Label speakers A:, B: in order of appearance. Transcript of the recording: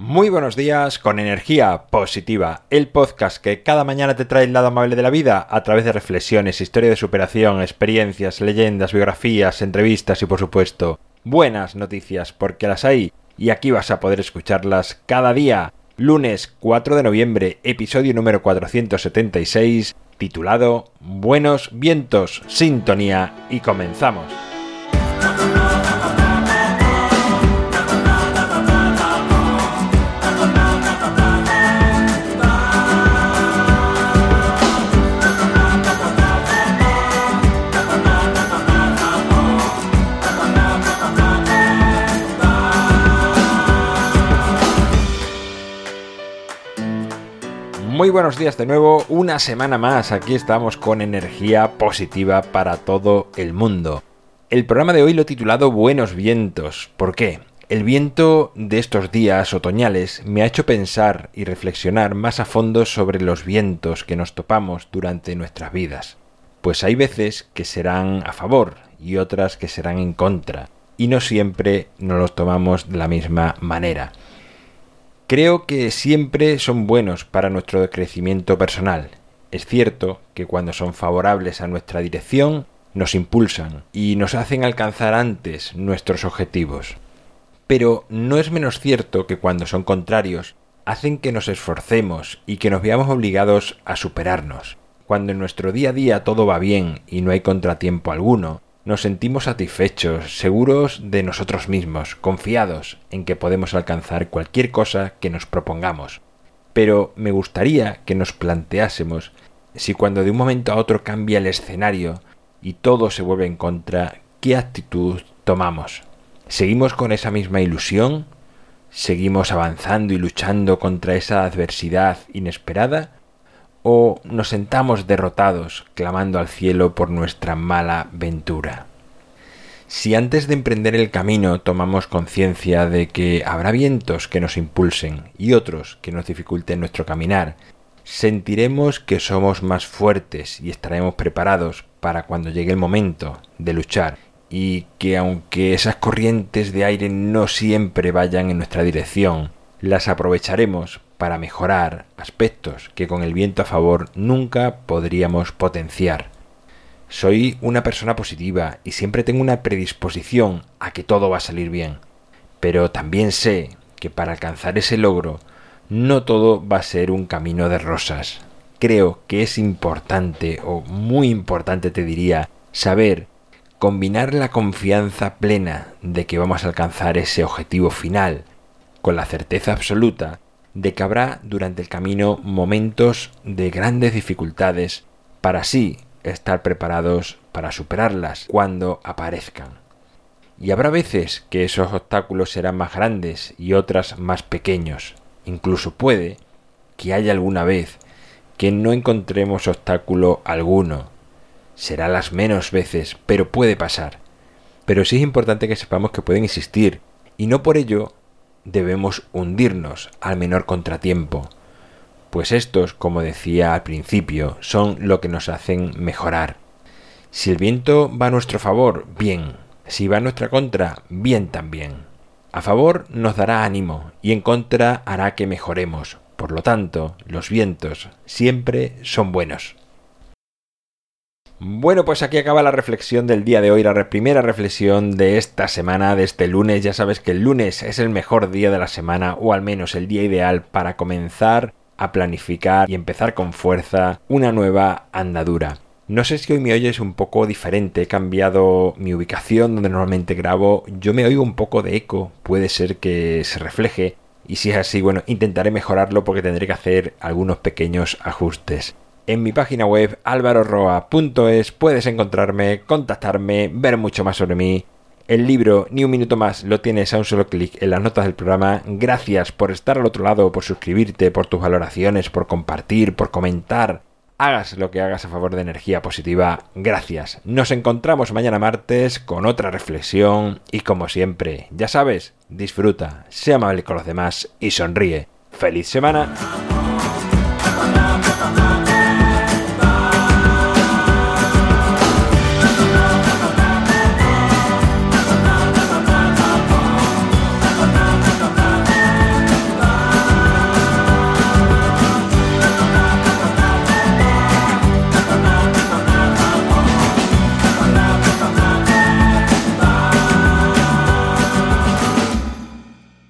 A: Muy buenos días con energía positiva, el podcast que cada mañana te trae el lado amable de la vida a través de reflexiones, historia de superación, experiencias, leyendas, biografías, entrevistas y por supuesto buenas noticias porque las hay y aquí vas a poder escucharlas cada día. Lunes 4 de noviembre, episodio número 476, titulado Buenos vientos, sintonía y comenzamos. Muy buenos días de nuevo, una semana más, aquí estamos con energía positiva para todo el mundo. El programa de hoy lo he titulado Buenos vientos. ¿Por qué? El viento de estos días otoñales me ha hecho pensar y reflexionar más a fondo sobre los vientos que nos topamos durante nuestras vidas. Pues hay veces que serán a favor y otras que serán en contra, y no siempre nos los tomamos de la misma manera. Creo que siempre son buenos para nuestro crecimiento personal. Es cierto que cuando son favorables a nuestra dirección, nos impulsan y nos hacen alcanzar antes nuestros objetivos. Pero no es menos cierto que cuando son contrarios, hacen que nos esforcemos y que nos veamos obligados a superarnos. Cuando en nuestro día a día todo va bien y no hay contratiempo alguno, nos sentimos satisfechos, seguros de nosotros mismos, confiados en que podemos alcanzar cualquier cosa que nos propongamos. Pero me gustaría que nos planteásemos si cuando de un momento a otro cambia el escenario y todo se vuelve en contra, ¿qué actitud tomamos? ¿Seguimos con esa misma ilusión? ¿Seguimos avanzando y luchando contra esa adversidad inesperada? o nos sentamos derrotados clamando al cielo por nuestra mala ventura. Si antes de emprender el camino tomamos conciencia de que habrá vientos que nos impulsen y otros que nos dificulten nuestro caminar, sentiremos que somos más fuertes y estaremos preparados para cuando llegue el momento de luchar y que aunque esas corrientes de aire no siempre vayan en nuestra dirección, las aprovecharemos para mejorar aspectos que con el viento a favor nunca podríamos potenciar. Soy una persona positiva y siempre tengo una predisposición a que todo va a salir bien, pero también sé que para alcanzar ese logro no todo va a ser un camino de rosas. Creo que es importante, o muy importante te diría, saber combinar la confianza plena de que vamos a alcanzar ese objetivo final con la certeza absoluta de que habrá durante el camino momentos de grandes dificultades para así estar preparados para superarlas cuando aparezcan. Y habrá veces que esos obstáculos serán más grandes y otras más pequeños. Incluso puede que haya alguna vez que no encontremos obstáculo alguno. Será las menos veces, pero puede pasar. Pero sí es importante que sepamos que pueden existir, y no por ello debemos hundirnos al menor contratiempo, pues estos, como decía al principio, son lo que nos hacen mejorar. Si el viento va a nuestro favor, bien. Si va a nuestra contra, bien también. A favor nos dará ánimo y en contra hará que mejoremos. Por lo tanto, los vientos siempre son buenos. Bueno, pues aquí acaba la reflexión del día de hoy, la primera reflexión de esta semana, de este lunes. Ya sabes que el lunes es el mejor día de la semana, o al menos el día ideal para comenzar a planificar y empezar con fuerza una nueva andadura. No sé si hoy me oyes un poco diferente, he cambiado mi ubicación donde normalmente grabo, yo me oigo un poco de eco, puede ser que se refleje, y si es así, bueno, intentaré mejorarlo porque tendré que hacer algunos pequeños ajustes. En mi página web alvaroroa.es puedes encontrarme, contactarme, ver mucho más sobre mí. El libro Ni un minuto más lo tienes a un solo clic en las notas del programa. Gracias por estar al otro lado, por suscribirte, por tus valoraciones, por compartir, por comentar. Hagas lo que hagas a favor de energía positiva. Gracias. Nos encontramos mañana martes con otra reflexión y como siempre, ya sabes, disfruta, sea amable con los demás y sonríe. ¡Feliz semana!